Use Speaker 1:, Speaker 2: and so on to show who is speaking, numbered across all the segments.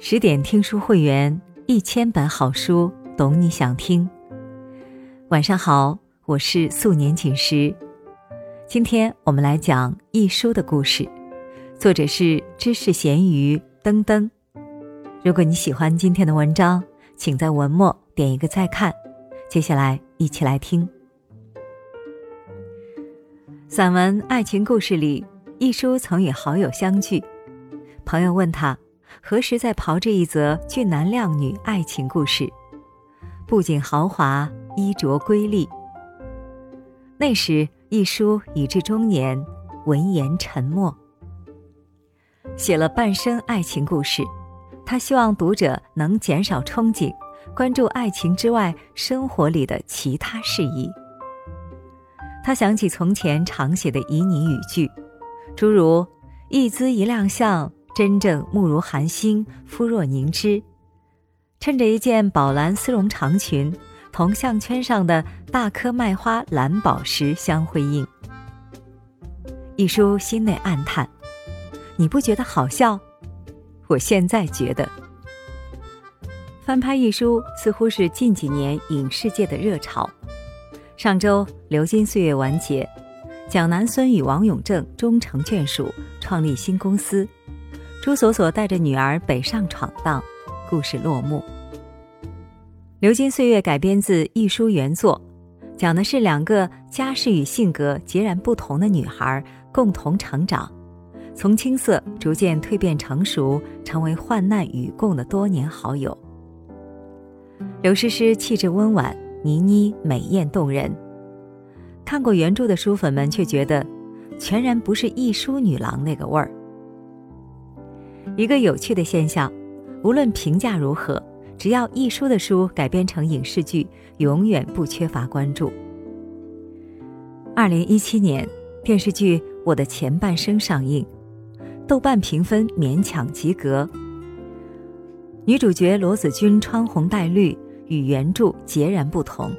Speaker 1: 十点听书会员，一千本好书，懂你想听。晚上好，我是素年锦时。今天我们来讲一书的故事，作者是知识咸鱼登登。如果你喜欢今天的文章，请在文末点一个再看。接下来一起来听散文《爱情故事》里，一书曾与好友相聚，朋友问他。何时在炮制一则俊男靓女爱情故事？不仅豪华，衣着瑰丽。那时，一书已至中年，闻言沉默。写了半生爱情故事，他希望读者能减少憧憬，关注爱情之外生活里的其他事宜。他想起从前常写的旖旎语句，诸如“一姿一亮相”。真正目如寒星，肤若凝脂。衬着一件宝蓝丝绒长裙，同项圈上的大颗麦花蓝宝石相辉映。一书心内暗叹：“你不觉得好笑？我现在觉得。”翻拍一书似乎是近几年影视界的热潮。上周《流金岁月》完结，蒋南孙与王永正终成眷属，创立新公司。朱锁锁带着女儿北上闯荡，故事落幕。《流金岁月》改编自一书原作，讲的是两个家世与性格截然不同的女孩共同成长，从青涩逐渐蜕变成熟，成为患难与共的多年好友。刘诗诗气质温婉，倪妮美艳动人。看过原著的书粉们却觉得，全然不是一书女郎那个味儿。一个有趣的现象，无论评价如何，只要一书的书改编成影视剧，永远不缺乏关注。二零一七年，电视剧《我的前半生》上映，豆瓣评分勉强及格。女主角罗子君穿红戴绿，与原著截然不同，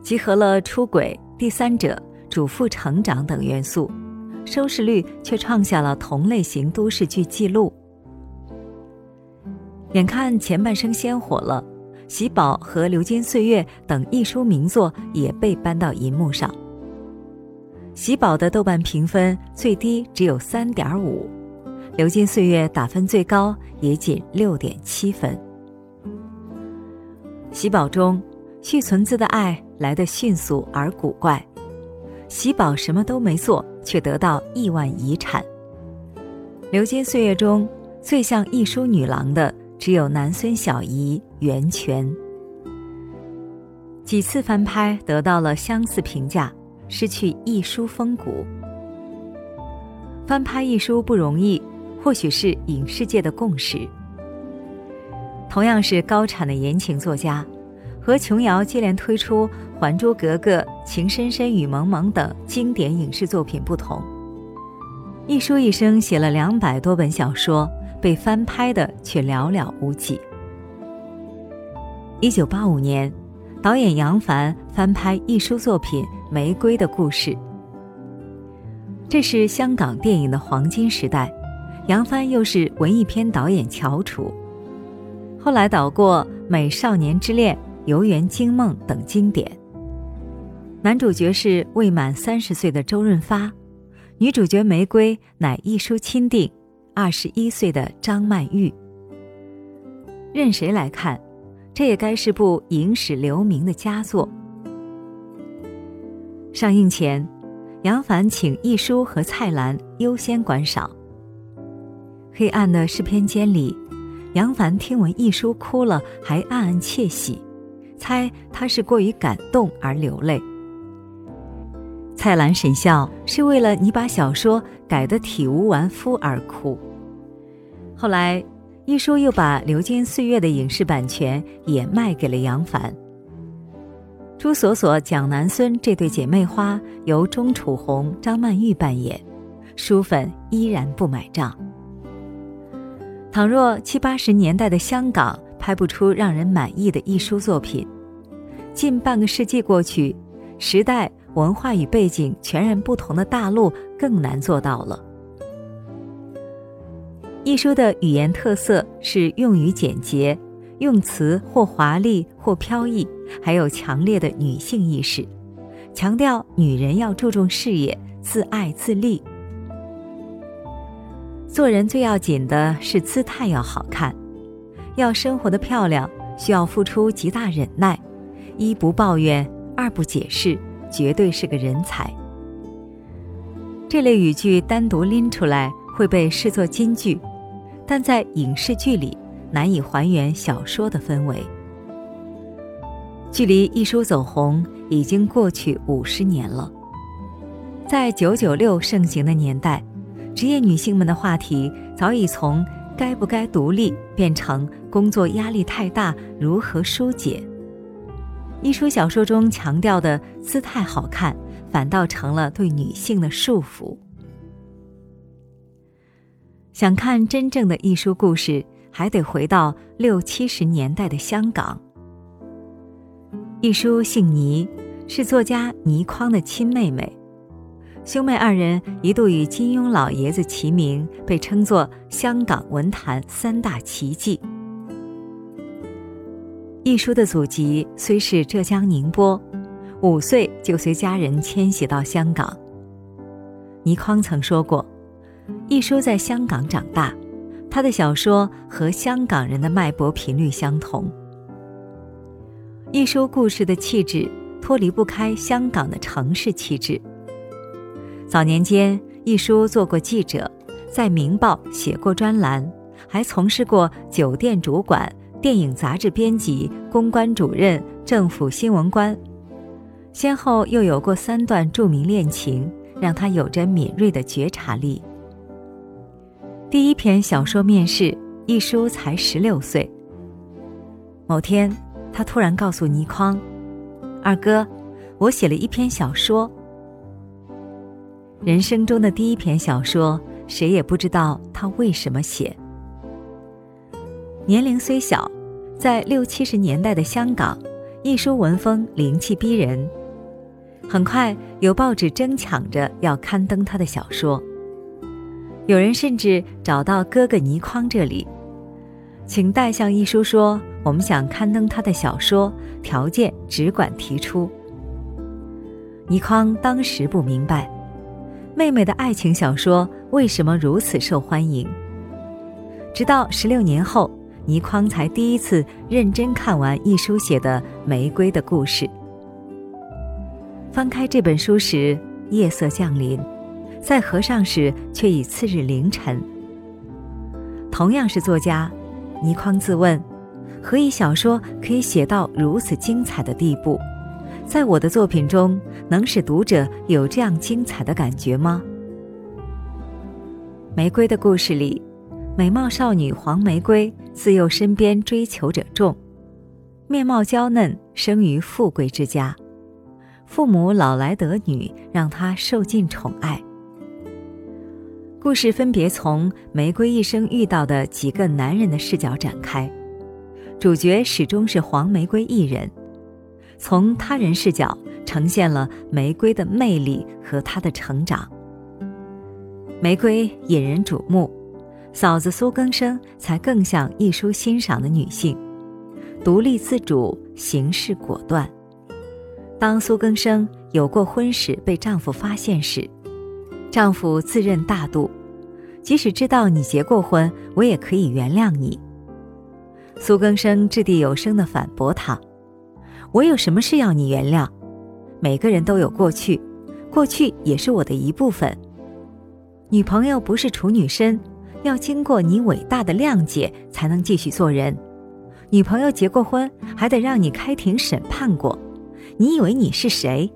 Speaker 1: 集合了出轨、第三者、主妇成长等元素。收视率却创下了同类型都市剧纪录。眼看前半生先火了，《喜宝》和《流金岁月》等一书名作也被搬到银幕上。《喜宝》的豆瓣评分最低只有三点五，《流金岁月》打分最高也仅六点七分。《喜宝》中，续存子的爱来得迅速而古怪。喜宝什么都没做，却得到亿万遗产。流金岁月中最像一书女郎的，只有南孙小姨袁泉。几次翻拍得到了相似评价，失去一书风骨。翻拍一书不容易，或许是影视界的共识。同样是高产的言情作家。和琼瑶接连推出《还珠格格》《情深深雨蒙蒙等经典影视作品不同，一书一生写了两百多本小说，被翻拍的却寥寥无几。一九八五年，导演杨凡翻拍一书作品《玫瑰的故事》，这是香港电影的黄金时代，杨帆又是文艺片导演翘楚，后来导过《美少年之恋》。《游园惊梦》等经典，男主角是未满三十岁的周润发，女主角玫瑰乃一书钦定，二十一岁的张曼玉。任谁来看，这也该是部影史留名的佳作。上映前，杨凡请一书和蔡澜优先观赏。黑暗的试片间里，杨凡听闻一书哭了，还暗暗窃喜。猜他是过于感动而流泪。蔡澜沈笑是为了你把小说改得体无完肤而哭。后来，一书又把《流金岁月》的影视版权也卖给了杨凡。朱锁锁、蒋南孙这对姐妹花由钟楚红、张曼玉扮演，书粉依然不买账。倘若七八十年代的香港，拍不出让人满意的艺术作品，近半个世纪过去，时代文化与背景全然不同的大陆更难做到了。一书的语言特色是用语简洁，用词或华丽或飘逸，还有强烈的女性意识，强调女人要注重事业、自爱自立。做人最要紧的是姿态要好看，要生活的漂亮，需要付出极大忍耐，一不抱怨，二不解释，绝对是个人才。这类语句单独拎出来会被视作金句。但在影视剧里难以还原小说的氛围。距离一书走红已经过去五十年了，在九九六盛行的年代，职业女性们的话题早已从该不该独立变成工作压力太大如何疏解。一书小说中强调的姿态好看，反倒成了对女性的束缚。想看真正的艺术故事，还得回到六七十年代的香港。一书姓倪，是作家倪匡的亲妹妹，兄妹二人一度与金庸老爷子齐名，被称作香港文坛三大奇迹。一书的祖籍虽是浙江宁波，五岁就随家人迁徙到香港。倪匡曾说过。一书在香港长大，他的小说和香港人的脉搏频率相同。一书故事的气质脱离不开香港的城市气质。早年间，一书做过记者，在《明报》写过专栏，还从事过酒店主管、电影杂志编辑、公关主任、政府新闻官，先后又有过三段著名恋情，让他有着敏锐的觉察力。第一篇小说面试，一书才十六岁。某天，他突然告诉倪匡：“二哥，我写了一篇小说。人生中的第一篇小说，谁也不知道他为什么写。年龄虽小，在六七十年代的香港，一书文风灵气逼人，很快有报纸争抢着要刊登他的小说。”有人甚至找到哥哥倪匡这里，请代向一书说：“我们想刊登他的小说，条件只管提出。”倪匡当时不明白，妹妹的爱情小说为什么如此受欢迎。直到十六年后，倪匡才第一次认真看完一书写的《玫瑰的故事》。翻开这本书时，夜色降临。在合上时，却已次日凌晨。同样是作家，倪匡自问：何以小说可以写到如此精彩的地步？在我的作品中，能使读者有这样精彩的感觉吗？玫瑰的故事里，美貌少女黄玫瑰自幼身边追求者众，面貌娇嫩，生于富贵之家，父母老来得女，让她受尽宠爱。故事分别从玫瑰一生遇到的几个男人的视角展开，主角始终是黄玫瑰一人。从他人视角呈现了玫瑰的魅力和她的成长。玫瑰引人瞩目，嫂子苏更生才更像一书欣赏的女性，独立自主，行事果断。当苏更生有过婚史被丈夫发现时，丈夫自认大度，即使知道你结过婚，我也可以原谅你。苏更生掷地有声地反驳他：“我有什么事要你原谅？每个人都有过去，过去也是我的一部分。女朋友不是处女身，要经过你伟大的谅解才能继续做人。女朋友结过婚，还得让你开庭审判过。你以为你是谁？”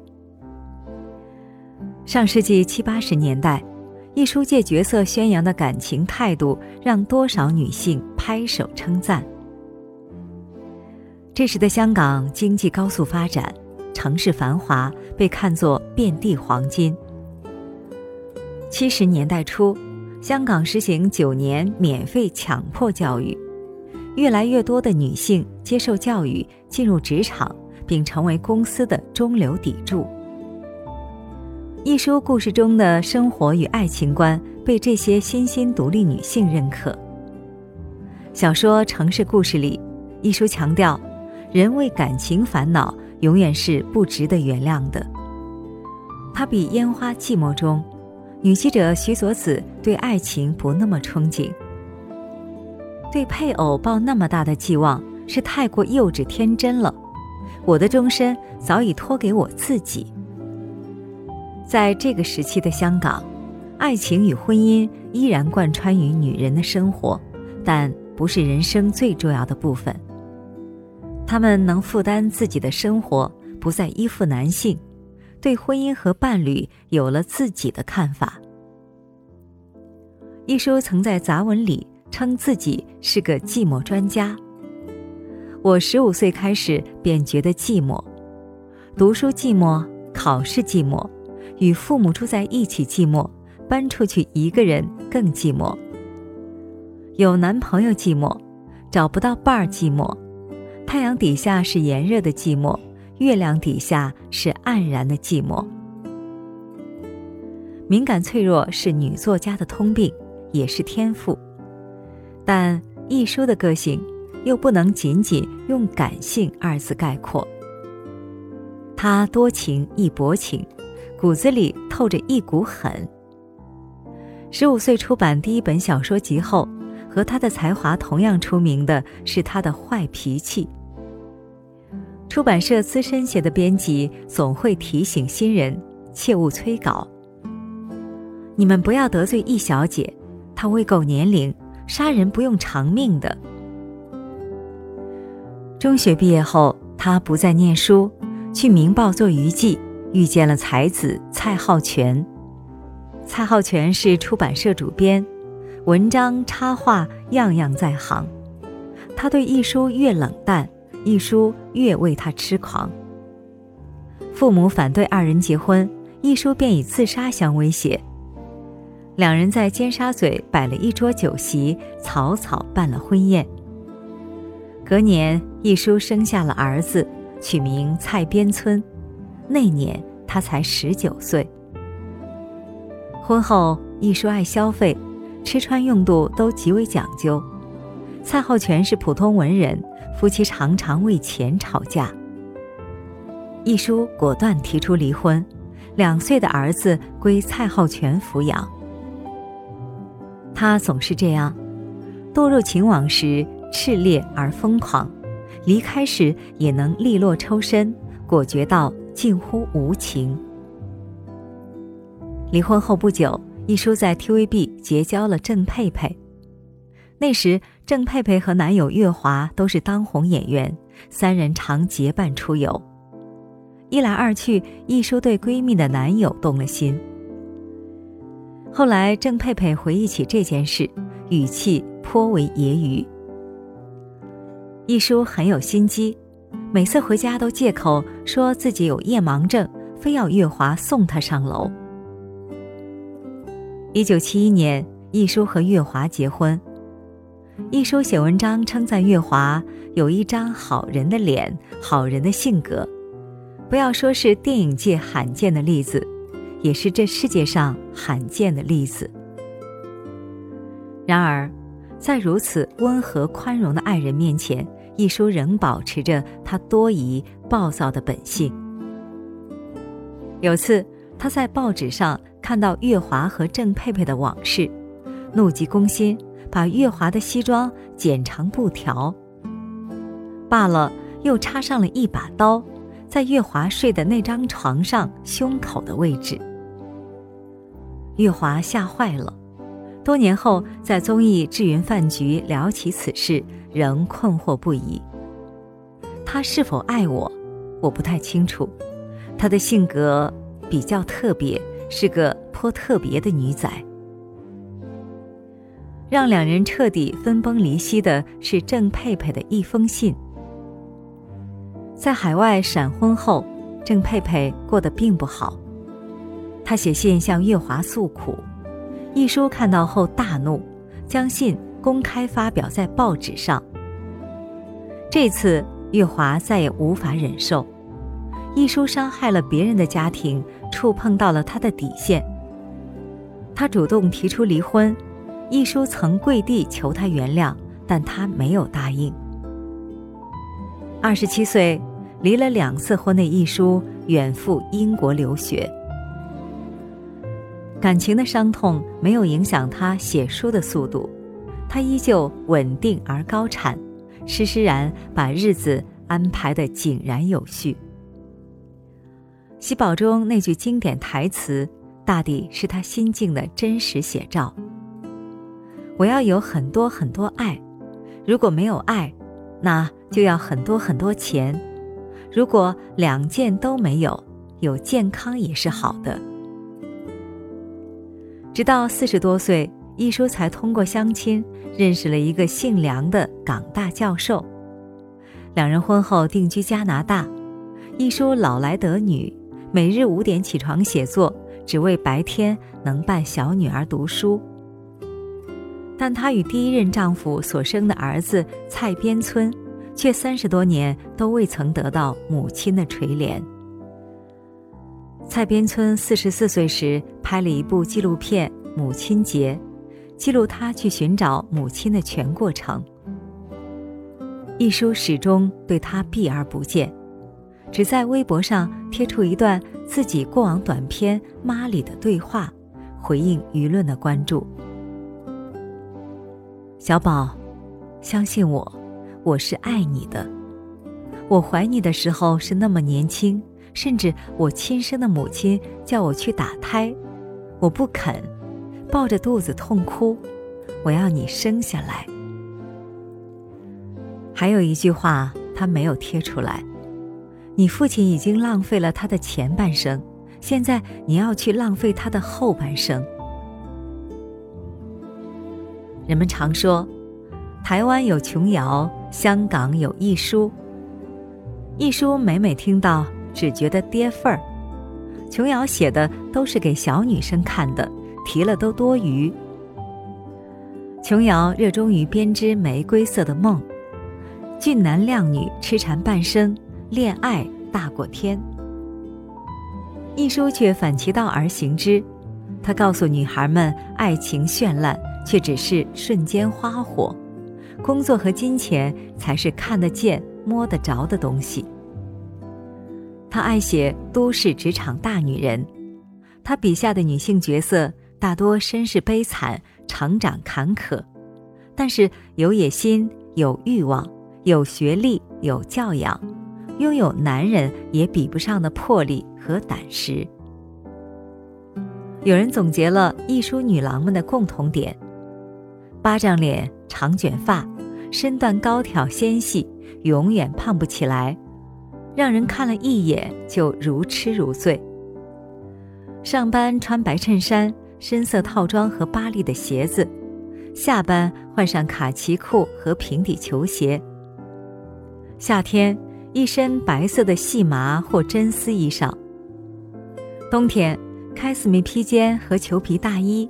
Speaker 1: 上世纪七八十年代，艺术界角色宣扬的感情态度，让多少女性拍手称赞。这时的香港经济高速发展，城市繁华，被看作遍地黄金。七十年代初，香港实行九年免费强迫教育，越来越多的女性接受教育，进入职场，并成为公司的中流砥柱。一书故事中的生活与爱情观被这些新兴独立女性认可。小说《城市故事》里，一书强调，人为感情烦恼永远是不值得原谅的。他比《烟花寂寞》中，女记者徐佐子对爱情不那么憧憬，对配偶抱那么大的寄望是太过幼稚天真了。我的终身早已托给我自己。在这个时期的香港，爱情与婚姻依然贯穿于女人的生活，但不是人生最重要的部分。她们能负担自己的生活，不再依附男性，对婚姻和伴侣有了自己的看法。一书曾在杂文里称自己是个寂寞专家。我十五岁开始便觉得寂寞，读书寂寞，考试寂寞。与父母住在一起寂寞，搬出去一个人更寂寞。有男朋友寂寞，找不到伴儿寂寞。太阳底下是炎热的寂寞，月亮底下是黯然的寂寞。敏感脆弱是女作家的通病，也是天赋。但一书的个性又不能仅仅用感性二字概括。她多情亦薄情。骨子里透着一股狠。十五岁出版第一本小说集后，和他的才华同样出名的是他的坏脾气。出版社资深写的编辑总会提醒新人切勿催稿。你们不要得罪易小姐，她未够年龄，杀人不用偿命的。中学毕业后，他不再念书，去《明报》做娱记。遇见了才子蔡浩全，蔡浩全是出版社主编，文章插画样样在行。他对一书越冷淡，一书越为他痴狂。父母反对二人结婚，一书便以自杀相威胁。两人在尖沙咀摆了一桌酒席，草草办了婚宴。隔年，一书生下了儿子，取名蔡边村。那年他才十九岁。婚后，一书爱消费，吃穿用度都极为讲究。蔡浩全是普通文人，夫妻常常为钱吵架。一书果断提出离婚，两岁的儿子归蔡浩全抚养。他总是这样，堕入情网时炽烈而疯狂，离开时也能利落抽身，果决到。近乎无情。离婚后不久，一书在 TVB 结交了郑佩佩。那时，郑佩佩和男友月华都是当红演员，三人常结伴出游。一来二去，一书对闺蜜的男友动了心。后来，郑佩佩回忆起这件事，语气颇为揶揄。一书很有心机。每次回家都借口说自己有夜盲症，非要月华送他上楼。一九七一年，一书和月华结婚。一书写文章称赞月华有一张好人的脸，好人的性格，不要说是电影界罕见的例子，也是这世界上罕见的例子。然而，在如此温和宽容的爱人面前。一书仍保持着他多疑、暴躁的本性。有次，他在报纸上看到月华和郑佩佩的往事，怒急攻心，把月华的西装剪成布条。罢了，又插上了一把刀，在月华睡的那张床上胸口的位置。月华吓坏了，多年后在综艺《智云饭局》聊起此事。仍困惑不已。他是否爱我，我不太清楚。他的性格比较特别，是个颇特别的女仔。让两人彻底分崩离析的是郑佩佩的一封信。在海外闪婚后，郑佩佩过得并不好。她写信向月华诉苦，一书看到后大怒，将信。公开发表在报纸上。这次月华再也无法忍受，一书伤害了别人的家庭，触碰到了他的底线。他主动提出离婚，一书曾跪地求他原谅，但他没有答应。二十七岁，离了两次婚的一书远赴英国留学。感情的伤痛没有影响他写书的速度，他依旧稳定而高产，施施然把日子安排得井然有序。喜宝中那句经典台词，大抵是他心境的真实写照。我要有很多很多爱，如果没有爱，那就要很多很多钱。如果两件都没有，有健康也是好的。直到四十多岁，一书才通过相亲认识了一个姓梁的港大教授，两人婚后定居加拿大。一书老来得女。每日五点起床写作，只为白天能伴小女儿读书。但她与第一任丈夫所生的儿子蔡边村，却三十多年都未曾得到母亲的垂怜。蔡边村四十四岁时拍了一部纪录片《母亲节》，记录他去寻找母亲的全过程。一书始终对他避而不见。只在微博上贴出一段自己过往短片《妈》里的对话，回应舆论的关注。小宝，相信我，我是爱你的。我怀你的时候是那么年轻，甚至我亲生的母亲叫我去打胎，我不肯，抱着肚子痛哭，我要你生下来。还有一句话，他没有贴出来。你父亲已经浪费了他的前半生，现在你要去浪费他的后半生。人们常说，台湾有琼瑶，香港有亦舒。亦舒每每听到，只觉得跌份儿。琼瑶写的都是给小女生看的，提了都多余。琼瑶热衷于编织玫瑰色的梦，俊男靓女痴缠半生。恋爱大过天，一书却反其道而行之。他告诉女孩们，爱情绚烂，却只是瞬间花火；工作和金钱才是看得见、摸得着的东西。他爱写都市职场大女人，他笔下的女性角色大多身世悲惨、成长坎坷，但是有野心、有欲望、有学历、有教养。拥有男人也比不上的魄力和胆识。有人总结了艺书女郎们的共同点：巴掌脸、长卷发、身段高挑纤细，永远胖不起来，让人看了一眼就如痴如醉。上班穿白衬衫、深色套装和巴黎的鞋子，下班换上卡其裤和平底球鞋。夏天。一身白色的细麻或真丝衣裳。冬天，开司米披肩和裘皮大衣，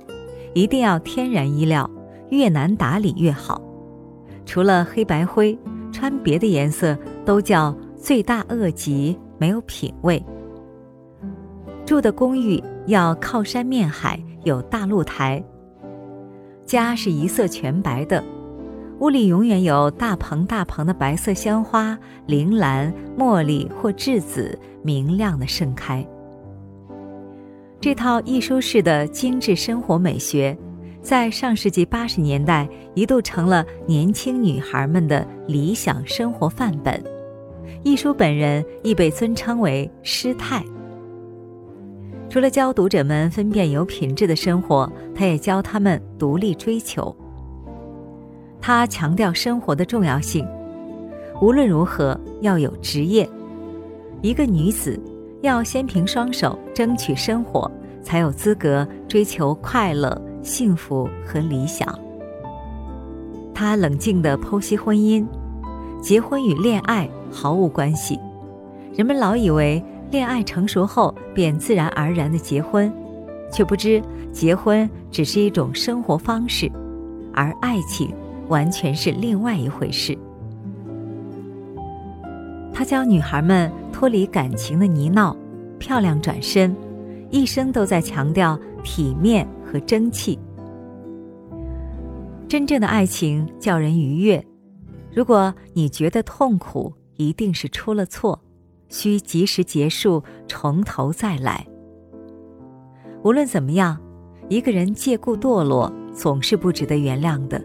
Speaker 1: 一定要天然衣料，越难打理越好。除了黑白灰，穿别的颜色都叫罪大恶极，没有品味。住的公寓要靠山面海，有大露台。家是一色全白的。屋里永远有大棚大棚的白色香花，铃兰、茉莉或栀子，明亮的盛开。这套艺术式的精致生活美学，在上世纪八十年代一度成了年轻女孩们的理想生活范本。亦舒本人亦被尊称为师太。除了教读者们分辨有品质的生活，他也教他们独立追求。他强调生活的重要性，无论如何要有职业。一个女子要先凭双手争取生活，才有资格追求快乐、幸福和理想。他冷静地剖析婚姻，结婚与恋爱毫无关系。人们老以为恋爱成熟后便自然而然的结婚，却不知结婚只是一种生活方式，而爱情。完全是另外一回事。他教女孩们脱离感情的泥淖，漂亮转身，一生都在强调体面和争气。真正的爱情叫人愉悦，如果你觉得痛苦，一定是出了错，需及时结束，从头再来。无论怎么样，一个人借故堕落，总是不值得原谅的。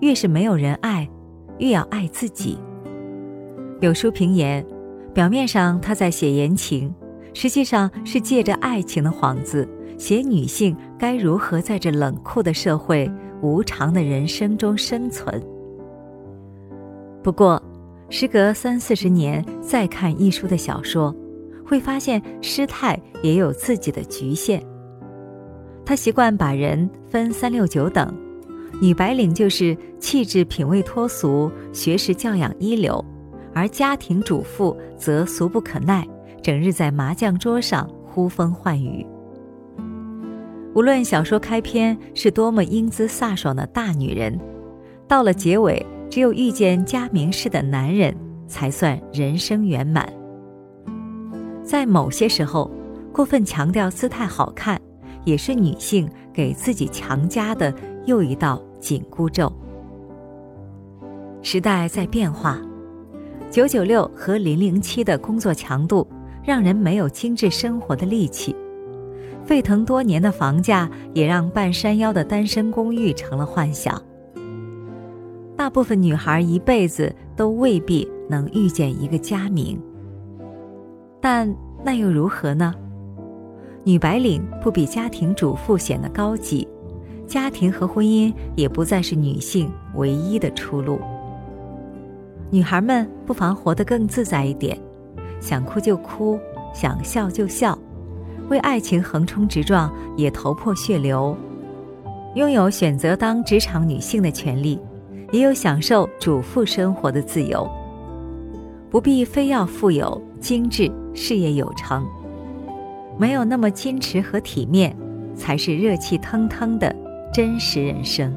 Speaker 1: 越是没有人爱，越要爱自己。有书评言，表面上他在写言情，实际上是借着爱情的幌子，写女性该如何在这冷酷的社会、无常的人生中生存。不过，时隔三四十年再看一书的小说，会发现师太也有自己的局限。他习惯把人分三六九等。女白领就是气质品味脱俗，学识教养一流，而家庭主妇则俗不可耐，整日在麻将桌上呼风唤雨。无论小说开篇是多么英姿飒爽的大女人，到了结尾，只有遇见佳明式的男人，才算人生圆满。在某些时候，过分强调姿态好看，也是女性给自己强加的。又一道紧箍咒。时代在变化，九九六和零零七的工作强度让人没有精致生活的力气，沸腾多年的房价也让半山腰的单身公寓成了幻想。大部分女孩一辈子都未必能遇见一个佳明，但那又如何呢？女白领不比家庭主妇显得高级。家庭和婚姻也不再是女性唯一的出路。女孩们不妨活得更自在一点，想哭就哭，想笑就笑，为爱情横冲直撞也头破血流，拥有选择当职场女性的权利，也有享受主妇生活的自由。不必非要富有、精致、事业有成，没有那么矜持和体面，才是热气腾腾的。真实人生。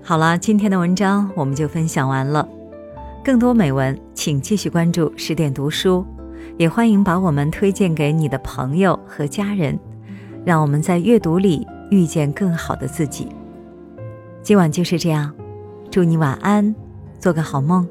Speaker 1: 好了，今天的文章我们就分享完了。更多美文，请继续关注十点读书，也欢迎把我们推荐给你的朋友和家人，让我们在阅读里遇见更好的自己。今晚就是这样，祝你晚安，做个好梦。